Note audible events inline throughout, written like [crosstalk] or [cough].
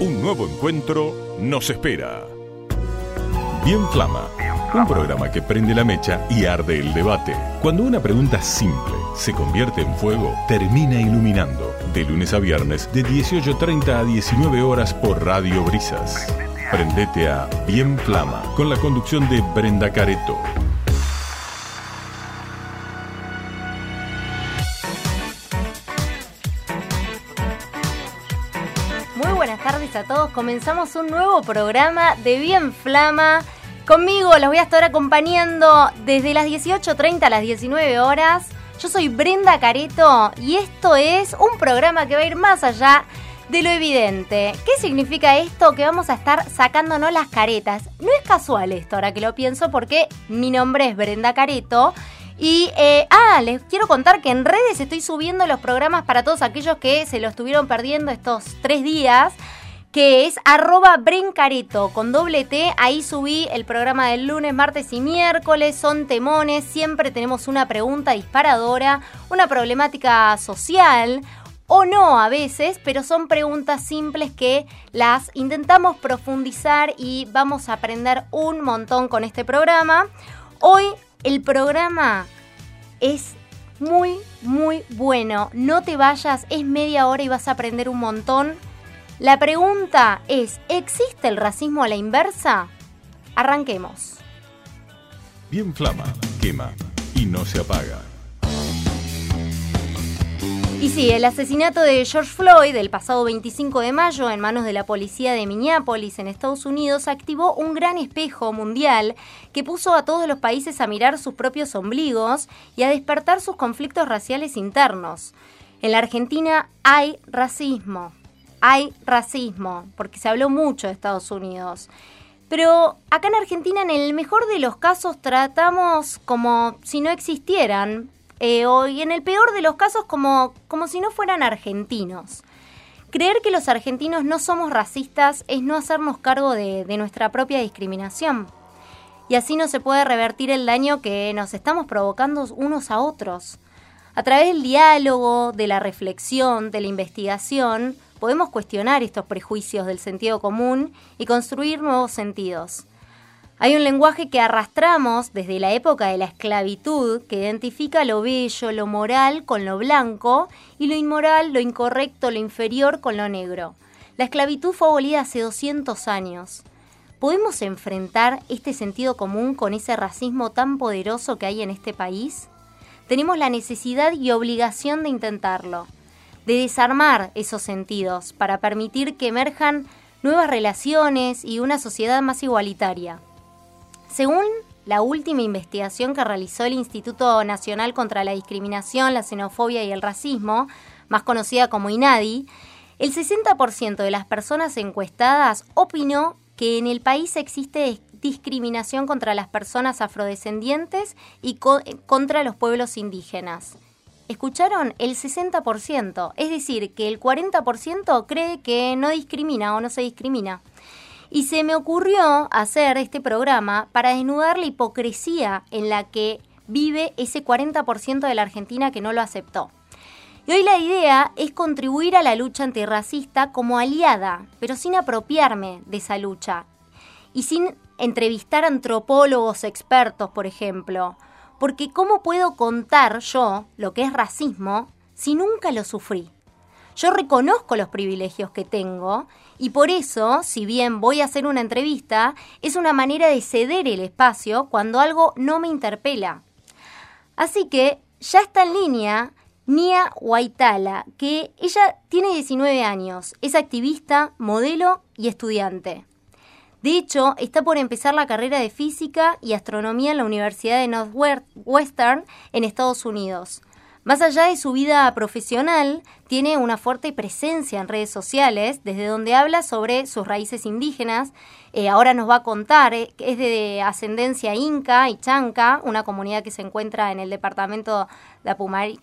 Un nuevo encuentro nos espera. Bien Flama, un programa que prende la mecha y arde el debate. Cuando una pregunta simple se convierte en fuego, termina iluminando. De lunes a viernes, de 18.30 a 19 horas por Radio Brisas. Prendete a Bien Flama, con la conducción de Brenda Careto. Comenzamos un nuevo programa de Bien Flama. Conmigo los voy a estar acompañando desde las 18.30 a las 19 horas. Yo soy Brenda Careto y esto es un programa que va a ir más allá de lo evidente. ¿Qué significa esto? Que vamos a estar sacándonos las caretas. No es casual esto ahora que lo pienso porque mi nombre es Brenda Careto. Y, eh, ah, les quiero contar que en redes estoy subiendo los programas para todos aquellos que se lo estuvieron perdiendo estos tres días, que es arroba brencareto con doble T. Ahí subí el programa del lunes, martes y miércoles, son temones, siempre tenemos una pregunta disparadora, una problemática social, o no a veces, pero son preguntas simples que las intentamos profundizar y vamos a aprender un montón con este programa. Hoy el programa es muy, muy bueno. No te vayas, es media hora y vas a aprender un montón. La pregunta es, ¿existe el racismo a la inversa? Arranquemos. Bien Flama, quema y no se apaga. Y sí, el asesinato de George Floyd el pasado 25 de mayo en manos de la policía de Minneapolis en Estados Unidos activó un gran espejo mundial que puso a todos los países a mirar sus propios ombligos y a despertar sus conflictos raciales internos. En la Argentina hay racismo, hay racismo, porque se habló mucho de Estados Unidos. Pero acá en Argentina, en el mejor de los casos, tratamos como si no existieran, eh, o, y en el peor de los casos como, como si no fueran argentinos. Creer que los argentinos no somos racistas es no hacernos cargo de, de nuestra propia discriminación. Y así no se puede revertir el daño que nos estamos provocando unos a otros. A través del diálogo, de la reflexión, de la investigación, podemos cuestionar estos prejuicios del sentido común y construir nuevos sentidos. Hay un lenguaje que arrastramos desde la época de la esclavitud que identifica lo bello, lo moral con lo blanco y lo inmoral, lo incorrecto, lo inferior con lo negro. La esclavitud fue abolida hace 200 años. ¿Podemos enfrentar este sentido común con ese racismo tan poderoso que hay en este país? Tenemos la necesidad y obligación de intentarlo, de desarmar esos sentidos para permitir que emerjan nuevas relaciones y una sociedad más igualitaria. Según la última investigación que realizó el Instituto Nacional contra la Discriminación, la Xenofobia y el Racismo, más conocida como INADI, el 60% de las personas encuestadas opinó que en el país existe discriminación contra las personas afrodescendientes y co contra los pueblos indígenas. ¿Escucharon? El 60%, es decir, que el 40% cree que no discrimina o no se discrimina. Y se me ocurrió hacer este programa para desnudar la hipocresía en la que vive ese 40% de la Argentina que no lo aceptó. Y hoy la idea es contribuir a la lucha antirracista como aliada, pero sin apropiarme de esa lucha. Y sin entrevistar antropólogos expertos, por ejemplo. Porque ¿cómo puedo contar yo lo que es racismo si nunca lo sufrí? Yo reconozco los privilegios que tengo y por eso, si bien voy a hacer una entrevista, es una manera de ceder el espacio cuando algo no me interpela. Así que ya está en línea Nia Waitala, que ella tiene 19 años, es activista, modelo y estudiante. De hecho, está por empezar la carrera de física y astronomía en la Universidad de Northwestern en Estados Unidos. Más allá de su vida profesional, tiene una fuerte presencia en redes sociales, desde donde habla sobre sus raíces indígenas. Eh, ahora nos va a contar, eh, es de ascendencia inca y chanca, una comunidad que se encuentra en el departamento de Apumari.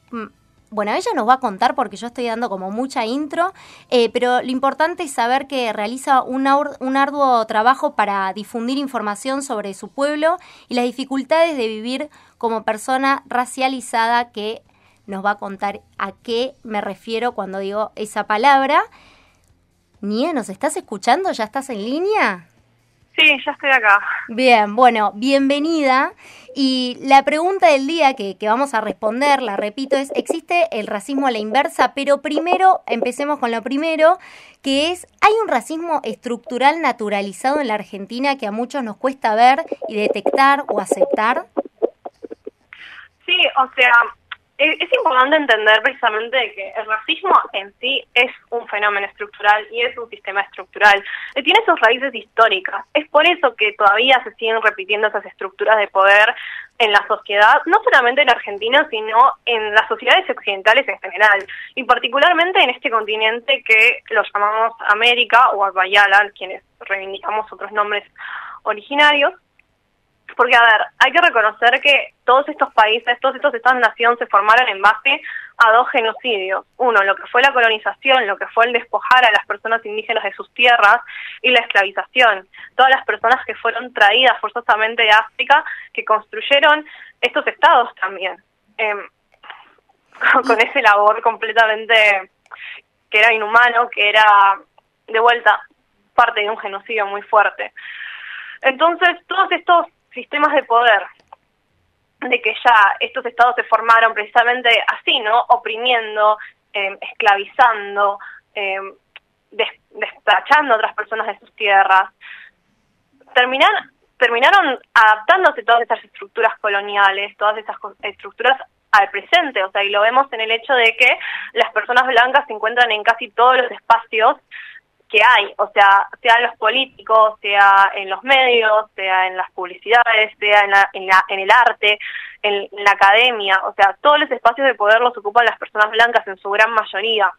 Bueno, ella nos va a contar porque yo estoy dando como mucha intro, eh, pero lo importante es saber que realiza un, un arduo trabajo para difundir información sobre su pueblo y las dificultades de vivir como persona racializada que nos va a contar a qué me refiero cuando digo esa palabra. Nia, ¿nos estás escuchando? ¿Ya estás en línea? Sí, ya estoy acá. Bien, bueno, bienvenida. Y la pregunta del día que, que, vamos a responder, la repito, es, ¿existe el racismo a la inversa? Pero primero, empecemos con lo primero, que es, ¿hay un racismo estructural naturalizado en la Argentina que a muchos nos cuesta ver y detectar o aceptar? Sí, o sea, es, importante entender precisamente que el racismo en sí es un fenómeno estructural y es un sistema estructural. Tiene sus raíces históricas. Es por eso que todavía se siguen repitiendo esas estructuras de poder en la sociedad, no solamente en Argentina, sino en las sociedades occidentales en general, y particularmente en este continente que lo llamamos América o Abayala, quienes reivindicamos otros nombres originarios, porque, a ver, hay que reconocer que todos estos países, todos estos estados-nación se formaron en base a dos genocidios. Uno, lo que fue la colonización, lo que fue el despojar a las personas indígenas de sus tierras y la esclavización. Todas las personas que fueron traídas forzosamente de África, que construyeron estos estados también. Eh, [laughs] con ese labor completamente que era inhumano, que era de vuelta parte de un genocidio muy fuerte. Entonces, todos estos sistemas de poder, de que ya estos estados se formaron precisamente así, ¿no? Oprimiendo, em, esclavizando, eh, a otras personas de sus tierras. Terminan, terminaron adaptándose todas estas estructuras coloniales, todas esas estructuras al presente, o sea, y lo vemos en el hecho de que las personas blancas se encuentran en casi todos los espacios que hay, o sea, sea en los políticos, sea en los medios, sea en las publicidades, sea en, la, en, la, en el arte, en, la academia, o sea, todos los espacios de poder los ocupan las personas blancas en su gran mayoría.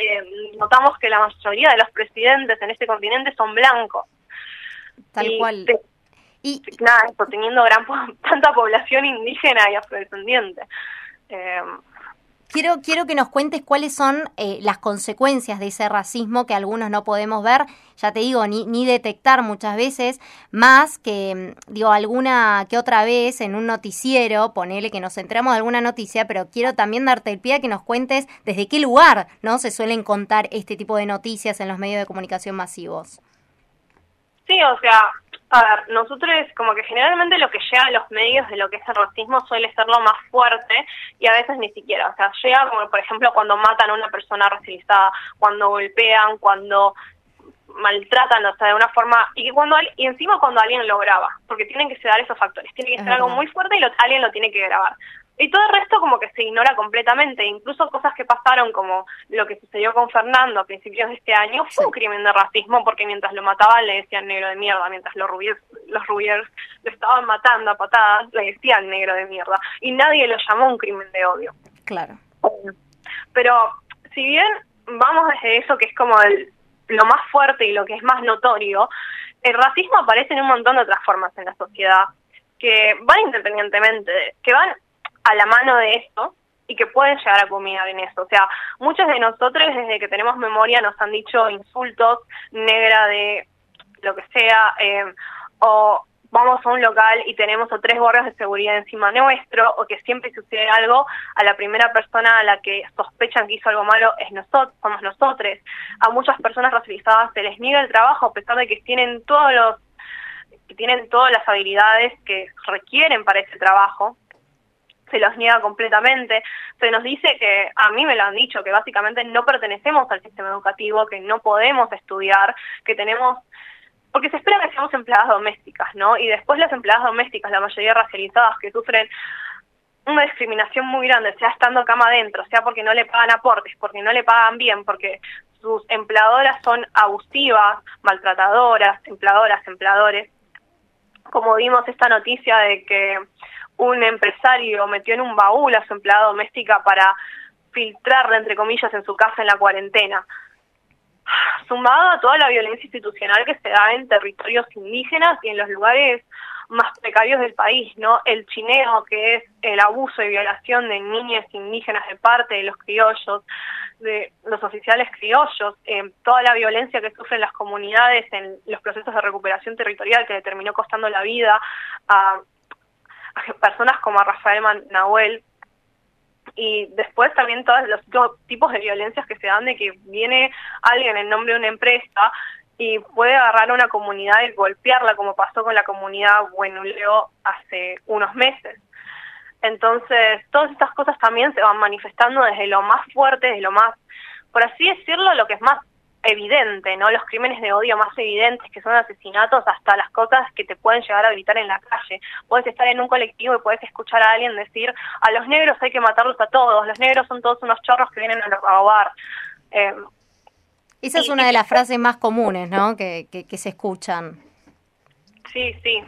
Eh, notamos que la mayoría de los presidentes en este continente son blancos. Tal cual. y nada, teniendo gran [laughs] tanta población indígena y afrodescendiente. Eh, Quiero, quiero que nos cuentes cuáles son eh, las consecuencias de ese racismo que algunos no podemos ver, ya te digo, ni, ni detectar muchas veces, más que, mm, digo, alguna que otra vez en un noticiero, ponele que nos centramos en alguna noticia, pero quiero también darte el pie a que nos cuentes desde qué lugar no se suelen contar este tipo de noticias en los medios de comunicación masivos. Sí, o sea, a ver, nosotros como que generalmente lo que llega a los medios de lo que es el racismo suele ser lo más fuerte y a veces ni siquiera. O sea, llega como por ejemplo cuando matan a una persona racializada, cuando golpean, cuando maltratan, o sea, de una forma y que cuando y encima cuando alguien lo graba, porque tienen que ser esos factores, tiene que ser algo muy fuerte y lo, alguien lo tiene que grabar. Y todo el resto como que se ignora completamente, incluso cosas que pasaron como lo que sucedió con Fernando a principios de este año fue un crimen de racismo porque mientras lo mataban le decían negro de mierda, mientras los rubiers, los rubiers lo estaban matando a patadas le decían negro de mierda y nadie lo llamó un crimen de odio. Claro. Pero si bien vamos desde eso que es como el, lo más fuerte y lo que es más notorio, el racismo aparece en un montón de otras formas en la sociedad que van independientemente, que van a la mano de esto y que pueden llegar a culminar en eso. O sea, muchos de nosotros desde que tenemos memoria nos han dicho insultos, negra de lo que sea, eh, o vamos a un local y tenemos o tres guardias de seguridad encima nuestro, o que siempre sucede algo, a la primera persona a la que sospechan que hizo algo malo es nosotros, somos nosotros. A muchas personas racializadas se les niega el trabajo a pesar de que tienen todos los que tienen todas las habilidades que requieren para ese trabajo, se los niega completamente. Se nos dice que, a mí me lo han dicho, que básicamente no pertenecemos al sistema educativo, que no podemos estudiar, que tenemos porque se espera que seamos empleadas domésticas, ¿no? Y después las empleadas domésticas, la mayoría racializadas, que sufren una discriminación muy grande, sea estando cama adentro, sea porque no le pagan aportes, porque no le pagan bien, porque sus empleadoras son abusivas, maltratadoras, empleadoras, empleadores. Como vimos esta noticia de que un empresario metió en un baúl a su empleada doméstica para filtrarla, entre comillas, en su casa en la cuarentena. Sumado a toda la violencia institucional que se da en territorios indígenas y en los lugares más precarios del país, ¿no? El chineo, que es el abuso y violación de niñas indígenas de parte de los criollos, de los oficiales criollos, eh, toda la violencia que sufren las comunidades en los procesos de recuperación territorial que le terminó costando la vida a [laughs] personas como a Rafael Nahuel, y después también todos los tipos de violencias que se dan de que viene alguien en nombre de una empresa y puede agarrar a una comunidad y golpearla como pasó con la comunidad Buenuleo hace unos meses. Entonces, todas estas cosas también se van manifestando desde lo más fuerte, desde lo más, por así decirlo, lo que es más evidente, ¿no? Los crímenes de odio más evidentes, que son asesinatos, hasta las cosas que te pueden llegar a gritar en la calle. Puedes estar en un colectivo y puedes escuchar a alguien decir, a los negros hay que matarlos a todos, los negros son todos unos chorros que vienen a robar. Eh, Esa es una de las frases más comunes, ¿no? Que, que, que se escuchan. Sí, sí.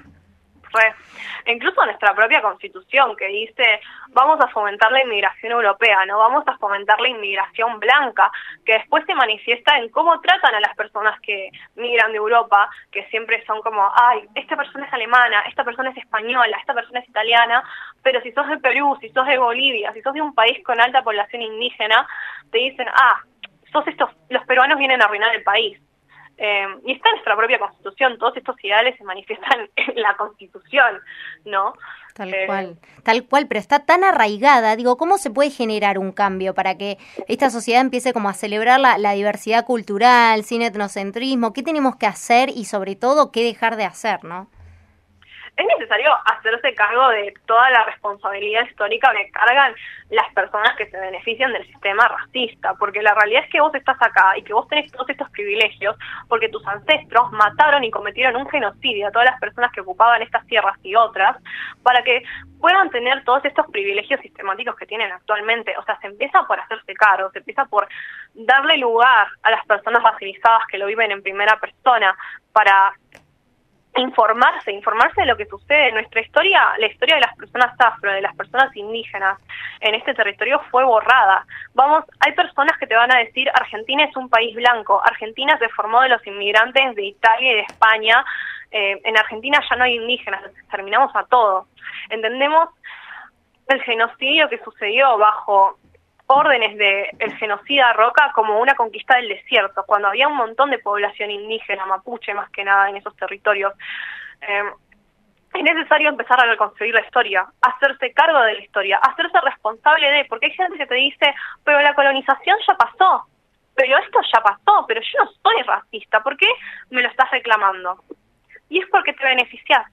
Incluso nuestra propia constitución que dice vamos a fomentar la inmigración europea, no vamos a fomentar la inmigración blanca, que después se manifiesta en cómo tratan a las personas que migran de Europa, que siempre son como, ay, esta persona es alemana, esta persona es española, esta persona es italiana, pero si sos de Perú, si sos de Bolivia, si sos de un país con alta población indígena, te dicen, ah, sos estos, los peruanos vienen a arruinar el país eh, y está en nuestra propia constitución, todos estos ideales se manifiestan [laughs] en la constitución, ¿no? Tal eh, cual, tal cual, pero está tan arraigada, digo, ¿cómo se puede generar un cambio para que esta sociedad empiece como a celebrar la, la diversidad cultural, sin etnocentrismo? ¿Qué tenemos que hacer y sobre todo qué dejar de hacer, no? Es necesario hacerse cargo de toda la responsabilidad histórica que cargan las personas que se benefician del sistema racista, porque la realidad es que vos estás acá y que vos tenés todos estos privilegios porque tus ancestros mataron y cometieron un genocidio a todas las personas que ocupaban estas tierras y otras para que puedan tener todos estos privilegios sistemáticos que tienen actualmente. O sea, se empieza por hacerse cargo, se empieza por darle lugar a las personas racializadas que lo viven en primera persona para informarse, informarse de lo que sucede. Nuestra historia, la historia de las personas afro, de las personas indígenas en este territorio fue borrada. Vamos, hay personas que te van a decir Argentina es un país blanco, Argentina se formó de los inmigrantes de Italia y de España, eh, en Argentina ya no hay indígenas, terminamos a todos. Entendemos el genocidio que sucedió bajo órdenes de el genocida Roca como una conquista del desierto, cuando había un montón de población indígena, mapuche más que nada en esos territorios. Eh, es necesario empezar a reconstruir la historia, hacerse cargo de la historia, hacerse responsable de, porque hay gente que te dice, pero la colonización ya pasó, pero esto ya pasó, pero yo no soy racista, ¿por qué me lo estás reclamando? Y es porque te beneficias,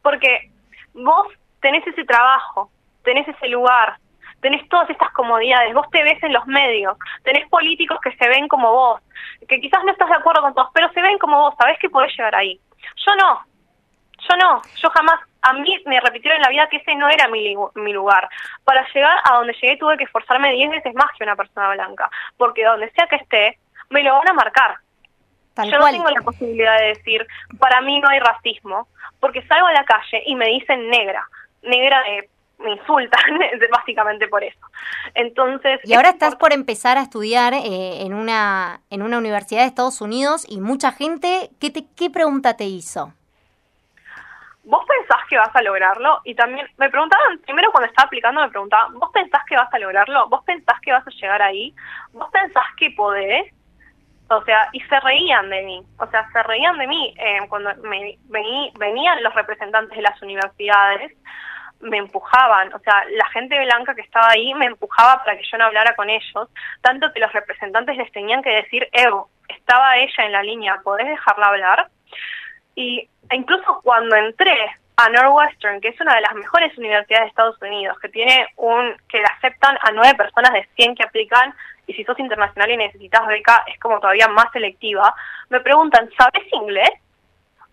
porque vos tenés ese trabajo, tenés ese lugar, tenés todas estas comodidades, vos te ves en los medios, tenés políticos que se ven como vos, que quizás no estás de acuerdo con todos, pero se ven como vos, sabés que podés llegar ahí. Yo no, yo no, yo jamás, a mí me repitieron en la vida que ese no era mi, mi lugar. Para llegar a donde llegué tuve que esforzarme 10 veces más que una persona blanca, porque donde sea que esté, me lo van a marcar. yo no tengo la posibilidad de decir, para mí no hay racismo, porque salgo a la calle y me dicen negra, negra de me insultan [laughs] básicamente por eso. Entonces, y ahora estás por empezar a estudiar eh, en una en una universidad de Estados Unidos y mucha gente, ¿qué te qué pregunta te hizo? ¿Vos pensás que vas a lograrlo? Y también me preguntaban, primero cuando estaba aplicando me preguntaban, ¿vos pensás que vas a lograrlo? ¿Vos pensás que vas a llegar ahí? ¿Vos pensás que podés? O sea, y se reían de mí, o sea, se reían de mí eh, cuando me, vení, venían los representantes de las universidades me empujaban, o sea, la gente blanca que estaba ahí me empujaba para que yo no hablara con ellos, tanto que los representantes les tenían que decir, Evo, estaba ella en la línea, ¿podés dejarla hablar? Y incluso cuando entré a Northwestern, que es una de las mejores universidades de Estados Unidos, que tiene un, que le aceptan a nueve personas de 100 que aplican, y si sos internacional y necesitas beca, es como todavía más selectiva, me preguntan, ¿sabes inglés?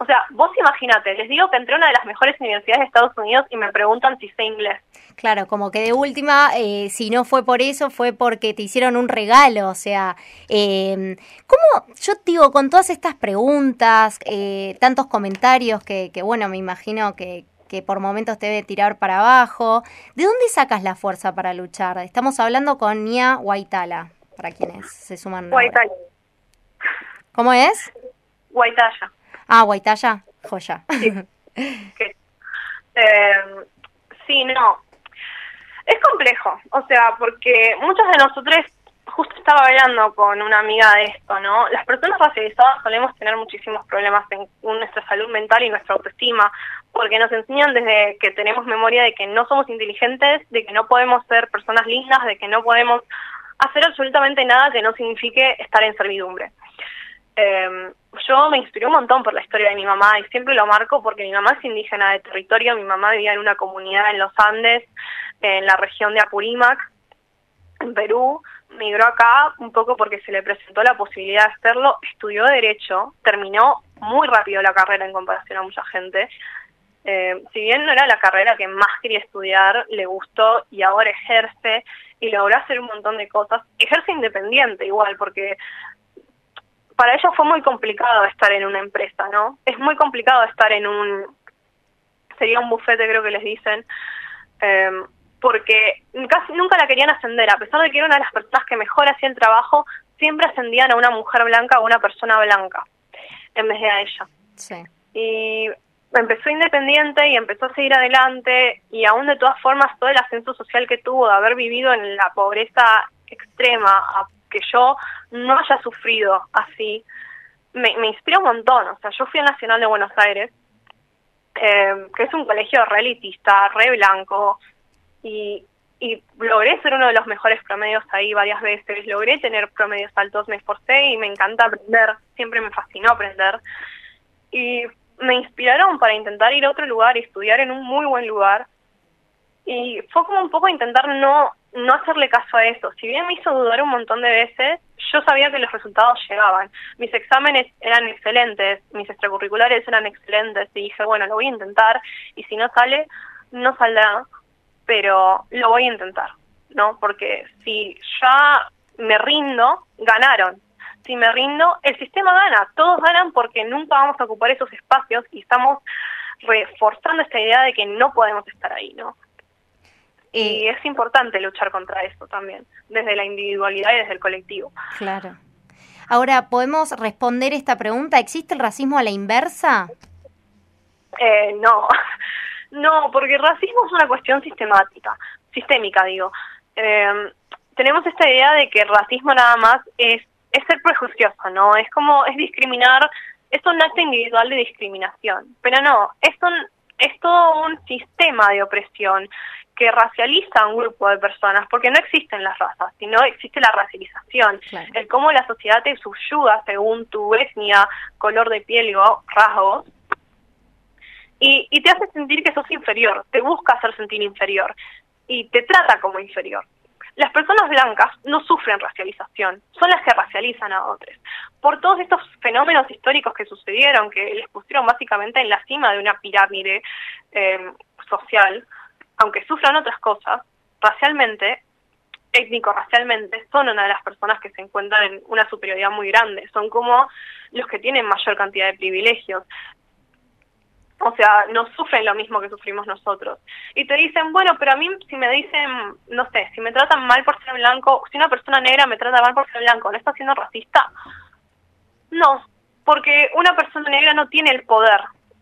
O sea, vos imagínate, les digo que entré a una de las mejores universidades de Estados Unidos y me preguntan si sé inglés. Claro, como que de última, eh, si no fue por eso, fue porque te hicieron un regalo. O sea, eh, ¿cómo, yo digo, con todas estas preguntas, eh, tantos comentarios que, que, bueno, me imagino que, que por momentos te debe tirar para abajo, ¿de dónde sacas la fuerza para luchar? Estamos hablando con Nia Waitala, para quienes se suman. Waitala. ¿Cómo es? Waitala. Ah, Guaitaya, joya. [laughs] Eh, sí. no. Es complejo, o sea, porque muchos de nosotros justo estaba hablando con una amiga de esto, ¿no? Las personas racializadas solemos tener muchísimos problemas en nuestra salud mental y nuestra autoestima, porque nos enseñan desde que tenemos memoria de que no somos inteligentes, de que no podemos ser personas lindas, de que no podemos hacer absolutamente nada que no signifique estar en servidumbre. Eh, yo me inspiré un montón por la historia de mi mamá y siempre lo marco porque mi mamá es indígena de territorio, mi mamá vivía en una comunidad en los Andes, en la región de Apurímac, en Perú, migró acá un poco porque se le presentó la posibilidad de hacerlo, estudió Derecho, terminó muy rápido la carrera en comparación a mucha gente. Eh, si bien no era la carrera que más quería estudiar, le gustó y ahora ejerce y logró hacer un montón de cosas. Ejerce independiente igual, porque para ella fue muy complicado estar en una empresa, ¿no? Es muy complicado estar en un, sería un bufete creo que les dicen, eh, porque casi nunca la querían ascender, a pesar de que era una de las personas que mejor hacía el trabajo, siempre ascendían a una mujer blanca o una persona blanca en vez de a ella. Sí. Y empezó independiente y empezó a seguir adelante y aún de todas formas todo el ascenso social que tuvo de haber vivido en la pobreza extrema, que yo no haya sufrido así, me, me inspira un montón. O sea, yo fui al Nacional de Buenos Aires, eh, que es un colegio re elitista, re blanco, y, y logré ser uno de los mejores promedios ahí varias veces, logré tener promedios altos, me esforcé y me encanta aprender, siempre me fascinó aprender. Y me inspiraron para intentar ir a otro lugar y estudiar en un muy buen lugar. Y fue como un poco intentar no, no hacerle caso a eso. Si bien me hizo dudar un montón de veces, yo sabía que los resultados llegaban. Mis exámenes eran excelentes, mis extracurriculares eran excelentes y dije, bueno, lo voy a intentar y si no sale, no saldrá pero lo voy a intentar, ¿no? Porque si ya me rindo, ganaron. Si me rindo, el sistema gana, todos ganan porque nunca vamos a ocupar esos espacios y estamos reforzando esta idea de que no podemos estar ahí, ¿no? Y es importante luchar contra eso también, desde la individualidad y desde el colectivo. Claro. Ahora, ¿podemos responder esta pregunta? ¿Existe el racismo a la inversa? Eh, no, [laughs] no, porque el racismo es una cuestión sistemática, sistémica, digo. Eh, tenemos esta idea de que el racismo nada más es, es ser prejuicioso, ¿no? Es como, es discriminar, es un acto individual de discriminación. Pero no, es, un, es todo un sistema de opresión que racializa a un grupo de personas, porque no existen las razas, sino existe la racialización, el cómo la sociedad te subyuga según tu etnia, color de piel o rasgos, y, y te hace sentir que sos inferior, te busca hacer sentir inferior y te trata como inferior. Las personas blancas no sufren racialización, son las que racializan a otros. Por todos estos fenómenos históricos que sucedieron, que les pusieron básicamente en la cima de una pirámide eh, social, aunque sufran otras cosas, racialmente, étnico-racialmente, son una de las personas que se encuentran en una superioridad muy grande. Son como los que tienen mayor cantidad de privilegios, o sea, no sufren lo mismo que sufrimos nosotros. Y te dicen, bueno, pero a mí si me dicen, no sé, si me tratan mal por ser blanco, si una persona negra me trata mal por ser blanco, ¿no está siendo racista? No, porque una persona negra no tiene el poder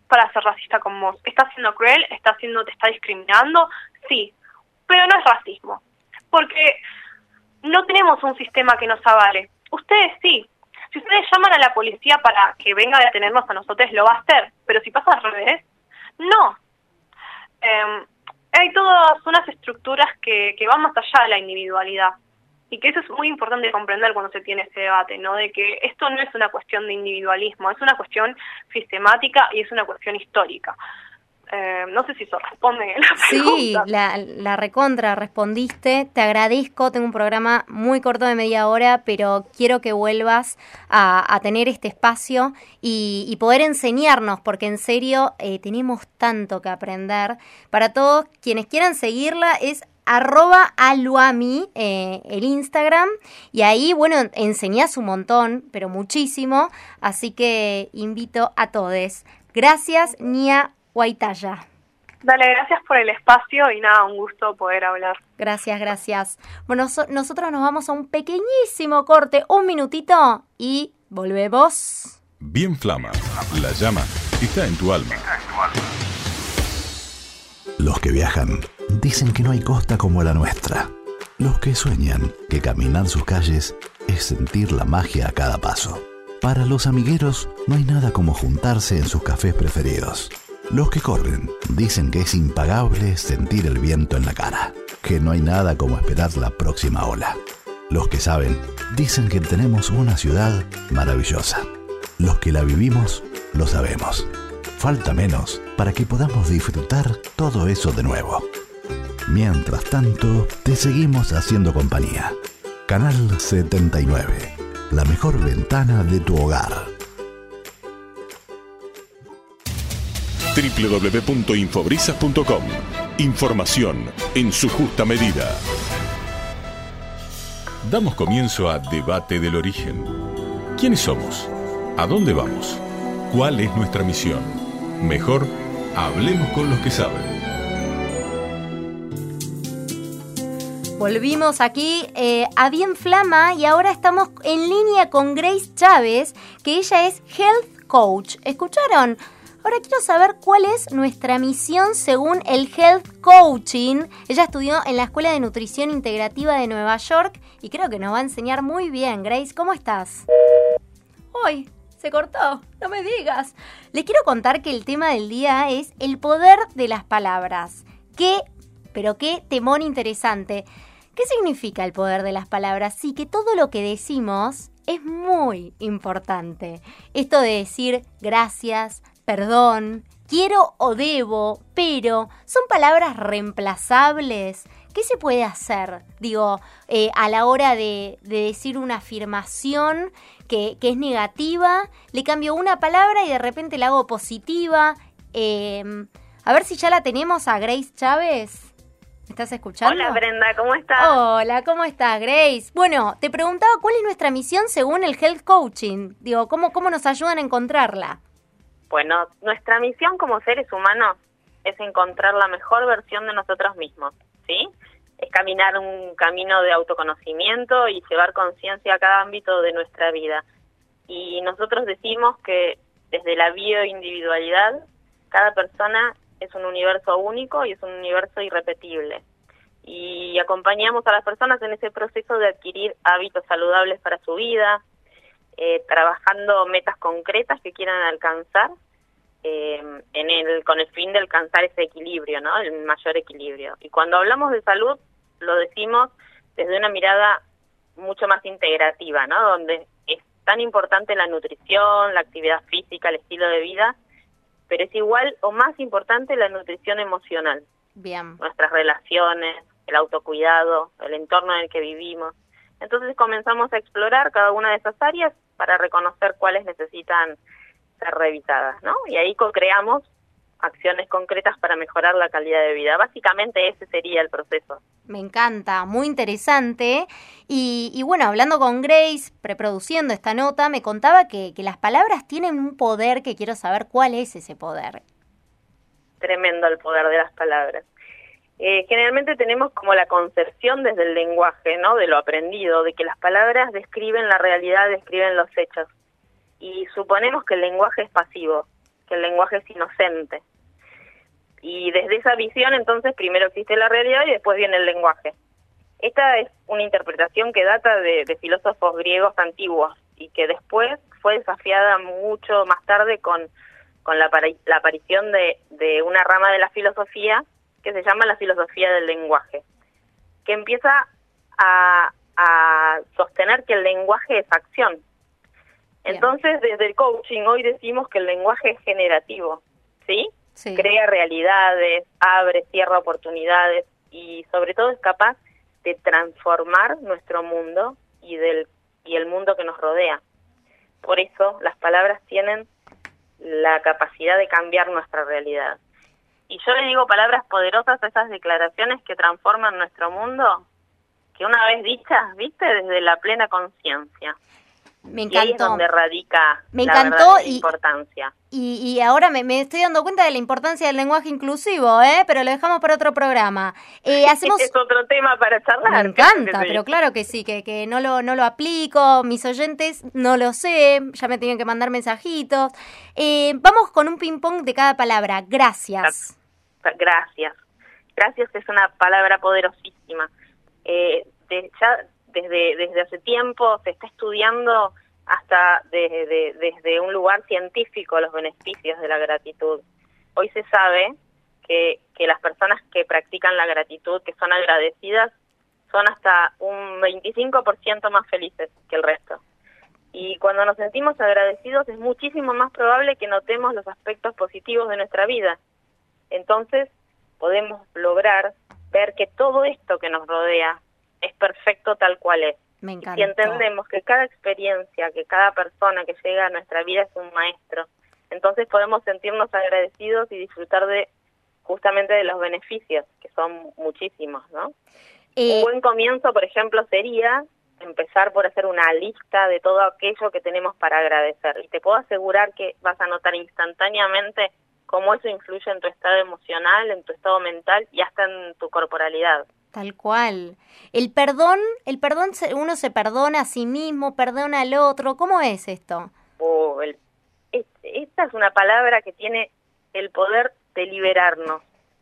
para ser racista con vos. ¿Está siendo cruel? ¿Está siendo, te está discriminando? Sí, pero no es racismo, porque no tenemos un sistema que nos avale. Ustedes sí, si ustedes llaman a la policía para que venga a detenernos a nosotros, lo va a hacer, pero si pasa al revés, no. Eh, hay todas unas estructuras que, que van más allá de la individualidad y que eso es muy importante comprender cuando se tiene este debate, ¿no? De que esto no es una cuestión de individualismo, es una cuestión sistemática y es una cuestión histórica. Eh, no sé si eso responde la Sí, la, la, recontra respondiste. Te agradezco. Tengo un programa muy corto de media hora, pero quiero que vuelvas a, tener este espacio y, poder enseñarnos, porque en serio eh, tenemos tanto que aprender. Para todos quienes quieran seguirla, es arroba aluami, eh, el Instagram, y ahí, bueno, enseñás un montón, pero muchísimo, así que invito a todos. Gracias, Nia Guaitaya. Dale, gracias por el espacio y nada, un gusto poder hablar. Gracias, gracias. Bueno, nosotros nos vamos a un pequeñísimo corte, un minutito y volvemos. Bien Flama, la llama está en tu alma. Los que viajan dicen que no hay costa como la nuestra. Los que sueñan que caminar sus calles es sentir la magia a cada paso. Para los amigueros no hay nada como juntarse en sus cafés preferidos. Los que corren dicen que es impagable sentir el viento en la cara, que no hay nada como esperar la próxima ola. Los que saben dicen que tenemos una ciudad maravillosa. Los que la vivimos lo sabemos. Falta menos para que podamos disfrutar todo eso de nuevo. Mientras tanto, te seguimos haciendo compañía. Canal 79 la mejor ventana de tu hogar. www.infobrisas.com Información en su justa medida. Damos comienzo a Debate del Origen. ¿Quiénes somos? ¿A dónde vamos? ¿Cuál es nuestra misión? Mejor, hablemos con los que saben. Volvimos aquí eh, a Bien Flama y ahora estamos en línea con Grace Chávez, que ella es Health Coach. ¿Escucharon? Ahora quiero saber cuál es nuestra misión según el Health Coaching. Ella estudió en la Escuela de Nutrición Integrativa de Nueva York y creo que nos va a enseñar muy bien. Grace, ¿cómo estás? Hoy se cortó, no me digas. Les quiero contar que el tema del día es el poder de las palabras. ¿Qué pero qué temón interesante. ¿Qué significa el poder de las palabras? Sí, que todo lo que decimos es muy importante. Esto de decir gracias, perdón, quiero o debo, pero, ¿son palabras reemplazables? ¿Qué se puede hacer? Digo, eh, a la hora de, decir una afirmación que, es negativa, le cambio una palabra y de repente la hago positiva. Em, a ver si ya la tenemos a Grace Chávez estás escuchando? Hola Brenda, ¿cómo estás? Hola, ¿cómo estás, Grace? Bueno, te preguntaba cuál es nuestra misión según el Health Coaching. Digo, ¿cómo, cómo nos ayudan a encontrarla? Bueno, nuestra misión como seres humanos es encontrar la mejor versión de nosotros mismos, ¿sí? Es caminar un camino de autoconocimiento y llevar conciencia a cada ámbito de nuestra vida. Y nosotros decimos que desde la bioindividualidad, cada persona es un universo único y es un universo irrepetible. Y acompañamos a las personas en ese proceso de adquirir hábitos saludables para su vida, eh, trabajando metas concretas que quieran alcanzar eh, en el, con el fin de alcanzar ese equilibrio, ¿no? El mayor equilibrio. Y cuando hablamos de salud, lo decimos desde una mirada mucho más integrativa, ¿no? Donde es tan importante la nutrición, la actividad física, el estilo de vida, pero es igual o más importante la nutrición emocional. Bien. Nuestras relaciones, el autocuidado, el entorno en el que vivimos. Entonces comenzamos a explorar cada una de esas áreas para reconocer cuáles necesitan ser revisadas, ¿no? Y ahí co-creamos acciones concretas para mejorar la calidad de vida. Básicamente ese sería el proceso. Me encanta, muy interesante. Y, bueno, hablando con Grace, preproduciendo esta nota, me contaba que, las palabras tienen un poder que quiero saber cuál es ese poder. Tremendo el poder de las palabras. Eh, generalmente tenemos como la concepción desde el lenguaje, ¿no? De lo aprendido, de que las palabras describen la realidad, describen los hechos. Y suponemos que el lenguaje es pasivo, que el lenguaje es inocente. Y desde esa visión, entonces, primero existe la realidad y después viene el lenguaje. Esta es una interpretación que data de, filósofos griegos antiguos y que después fue desafiada mucho más tarde con, con la, aparición de, una rama de la filosofía que se llama la filosofía del lenguaje, que empieza a sostener que el lenguaje es acción, entonces, desde el coaching hoy decimos que el lenguaje es generativo, ¿sí? Crea realidades, abre, cierra oportunidades y sobre todo es capaz de transformar nuestro mundo y del y el mundo que nos rodea. Por eso las palabras tienen la capacidad de cambiar nuestra realidad. Y yo le digo palabras poderosas a esas declaraciones que transforman nuestro mundo, que una vez dichas, viste, desde la plena conciencia. Me encantó. Y ahí es donde radica me encantó la importancia. Y, y ahora me, me, estoy dando cuenta de la importancia del lenguaje inclusivo, ¿eh? pero lo dejamos para otro programa. Eh, [laughs] hacemos... es otro tema para charlar. Me encanta, pero claro que sí, que, que no, lo, no lo aplico. Mis oyentes no lo sé, ya me tienen que mandar mensajitos. Eh, vamos con un ping-pong de cada palabra. Gracias. Gracias. Gracias es una palabra poderosísima eh, ya desde, desde hace tiempo se está estudiando hasta desde, desde un lugar científico los beneficios de la gratitud. Hoy se sabe que, que las personas que practican la gratitud, que son agradecidas, son hasta un 25% más felices que el resto. Y cuando nos sentimos agradecidos es muchísimo más probable que notemos los aspectos positivos de nuestra vida. Entonces podemos lograr ver que todo esto que nos rodea es perfecto tal cual es. Me Si entendemos que cada experiencia, que cada persona que llega a nuestra vida es un maestro, entonces podemos sentirnos agradecidos y disfrutar de justamente de los beneficios, que son muchísimos, ¿no? Eh, un buen comienzo, por ejemplo, sería empezar por hacer una lista de todo aquello que tenemos para agradecer. Y te puedo asegurar que vas a notar instantáneamente cómo eso influye en tu estado emocional, en tu estado mental y hasta en tu corporalidad. Tal cual. El perdón, el perdón, uno se perdona a sí mismo, perdona al otro. ¿Cómo es esto? Oh, esta es una palabra que tiene el poder de liberarnos,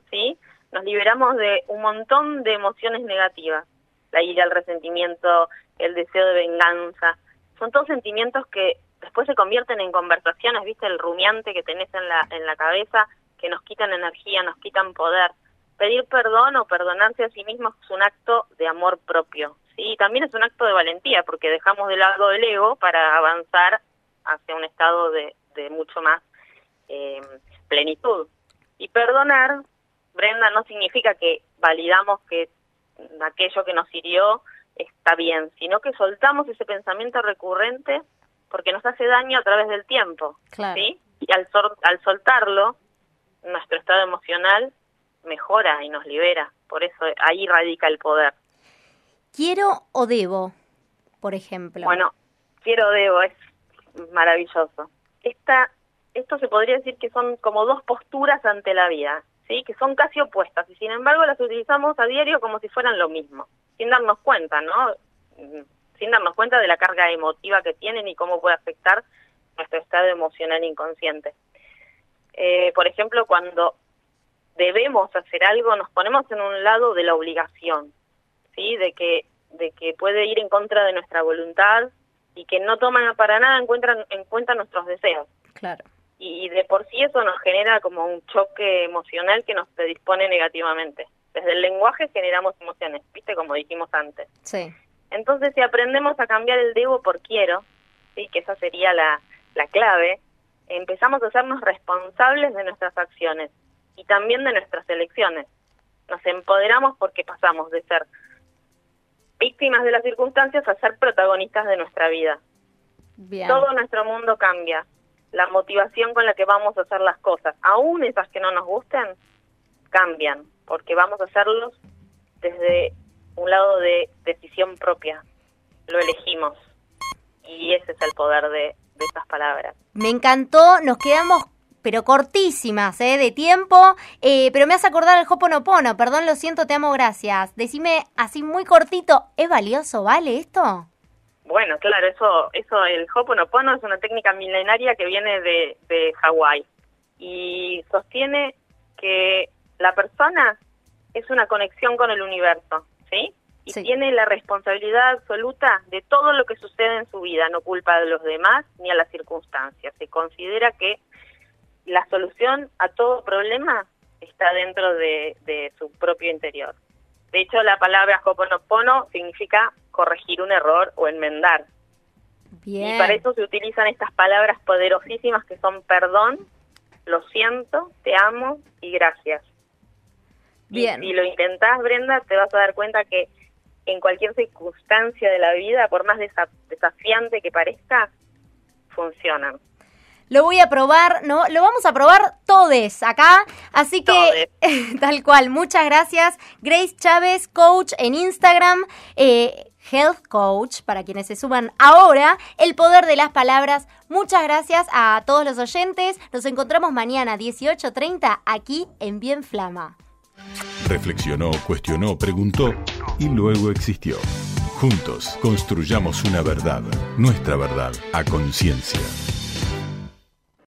¿sí? Nos liberamos de un montón de emociones negativas. La ira, el resentimiento, el deseo de venganza. Son todos sentimientos que después se convierten en conversaciones, ¿viste? El rumiante que tenés en la, en la cabeza, que nos quitan energía, nos quitan poder. Pedir perdón o perdonarse a sí mismo es un acto de amor propio, ¿sí? también es un acto de valentía, porque dejamos de lado el ego para avanzar hacia un estado de, de mucho más eh, plenitud. Y perdonar, Brenda, no significa que validamos que aquello que nos hirió está bien, sino que soltamos ese pensamiento recurrente porque nos hace daño a través del tiempo. ¿sí? Y al, al soltarlo, nuestro estado emocional mejora y nos libera. Por eso ahí radica el poder. Quiero o debo, por ejemplo. Bueno, quiero o debo es maravilloso. Esta, esto se podría decir que son como dos posturas ante la vida, ¿sí? que son casi opuestas y sin embargo las utilizamos a diario como si fueran lo mismo, sin darnos cuenta, ¿no? sin darnos cuenta de la carga emotiva que tienen y cómo puede afectar nuestro estado emocional inconsciente. Eh, por ejemplo, cuando debemos hacer algo, nos ponemos en un lado de la obligación, ¿sí? De que, de que puede ir en contra de nuestra voluntad y que no toman para nada en cuenta, en cuenta nuestros deseos. Claro. Y, de por sí eso nos genera como un choque emocional que nos predispone negativamente. Desde el lenguaje generamos emociones, ¿viste? Como dijimos antes. Sí. Entonces, si aprendemos a cambiar el debo por quiero, ¿sí? que esa sería la, la clave, empezamos a hacernos responsables de nuestras acciones y también de nuestras elecciones. Nos empoderamos porque pasamos de ser víctimas de las circunstancias a ser protagonistas de nuestra vida. Todo nuestro mundo cambia. La motivación con la que vamos a hacer las cosas, aún esas que no nos gusten, cambian, porque vamos a hacerlos desde un lado de decisión propia. Lo elegimos. Y ese es el poder de, de esas palabras. Me encantó, nos quedamos pero cortísimas, ¿eh? De tiempo, eh, pero me hace acordar el Hoponopono, perdón, lo siento, te amo, gracias. Decime así muy cortito, ¿es valioso, vale esto? Bueno, claro, eso, eso, el Hoponopono es una técnica milenaria que viene de, de Hawái y sostiene que la persona es una conexión con el universo. ¿sí? Y tiene la responsabilidad absoluta de todo lo que sucede en su vida, no culpa de los demás ni a las circunstancias. Se considera que la solución a todo problema está dentro de, su propio interior. De hecho, la palabra Hoponopono significa corregir un error o enmendar. Y para eso se utilizan estas palabras poderosísimas que son perdón, lo siento, te amo y gracias. Bien. Y si lo intentás, Brenda, te vas a dar cuenta que en cualquier circunstancia de la vida, por más desafiante que parezca, funcionan. Lo voy a probar, ¿no? Lo vamos a probar todos acá. Así que, [laughs] tal cual, muchas gracias. Grace Chávez, coach en Instagram. Eh, Health Coach, para quienes se suban ahora, el poder de las palabras. Muchas gracias a todos los oyentes. Nos encontramos mañana 18.30 aquí en Bien Flama. Reflexionó, cuestionó, preguntó y luego existió. Juntos construyamos una verdad, nuestra verdad, a conciencia.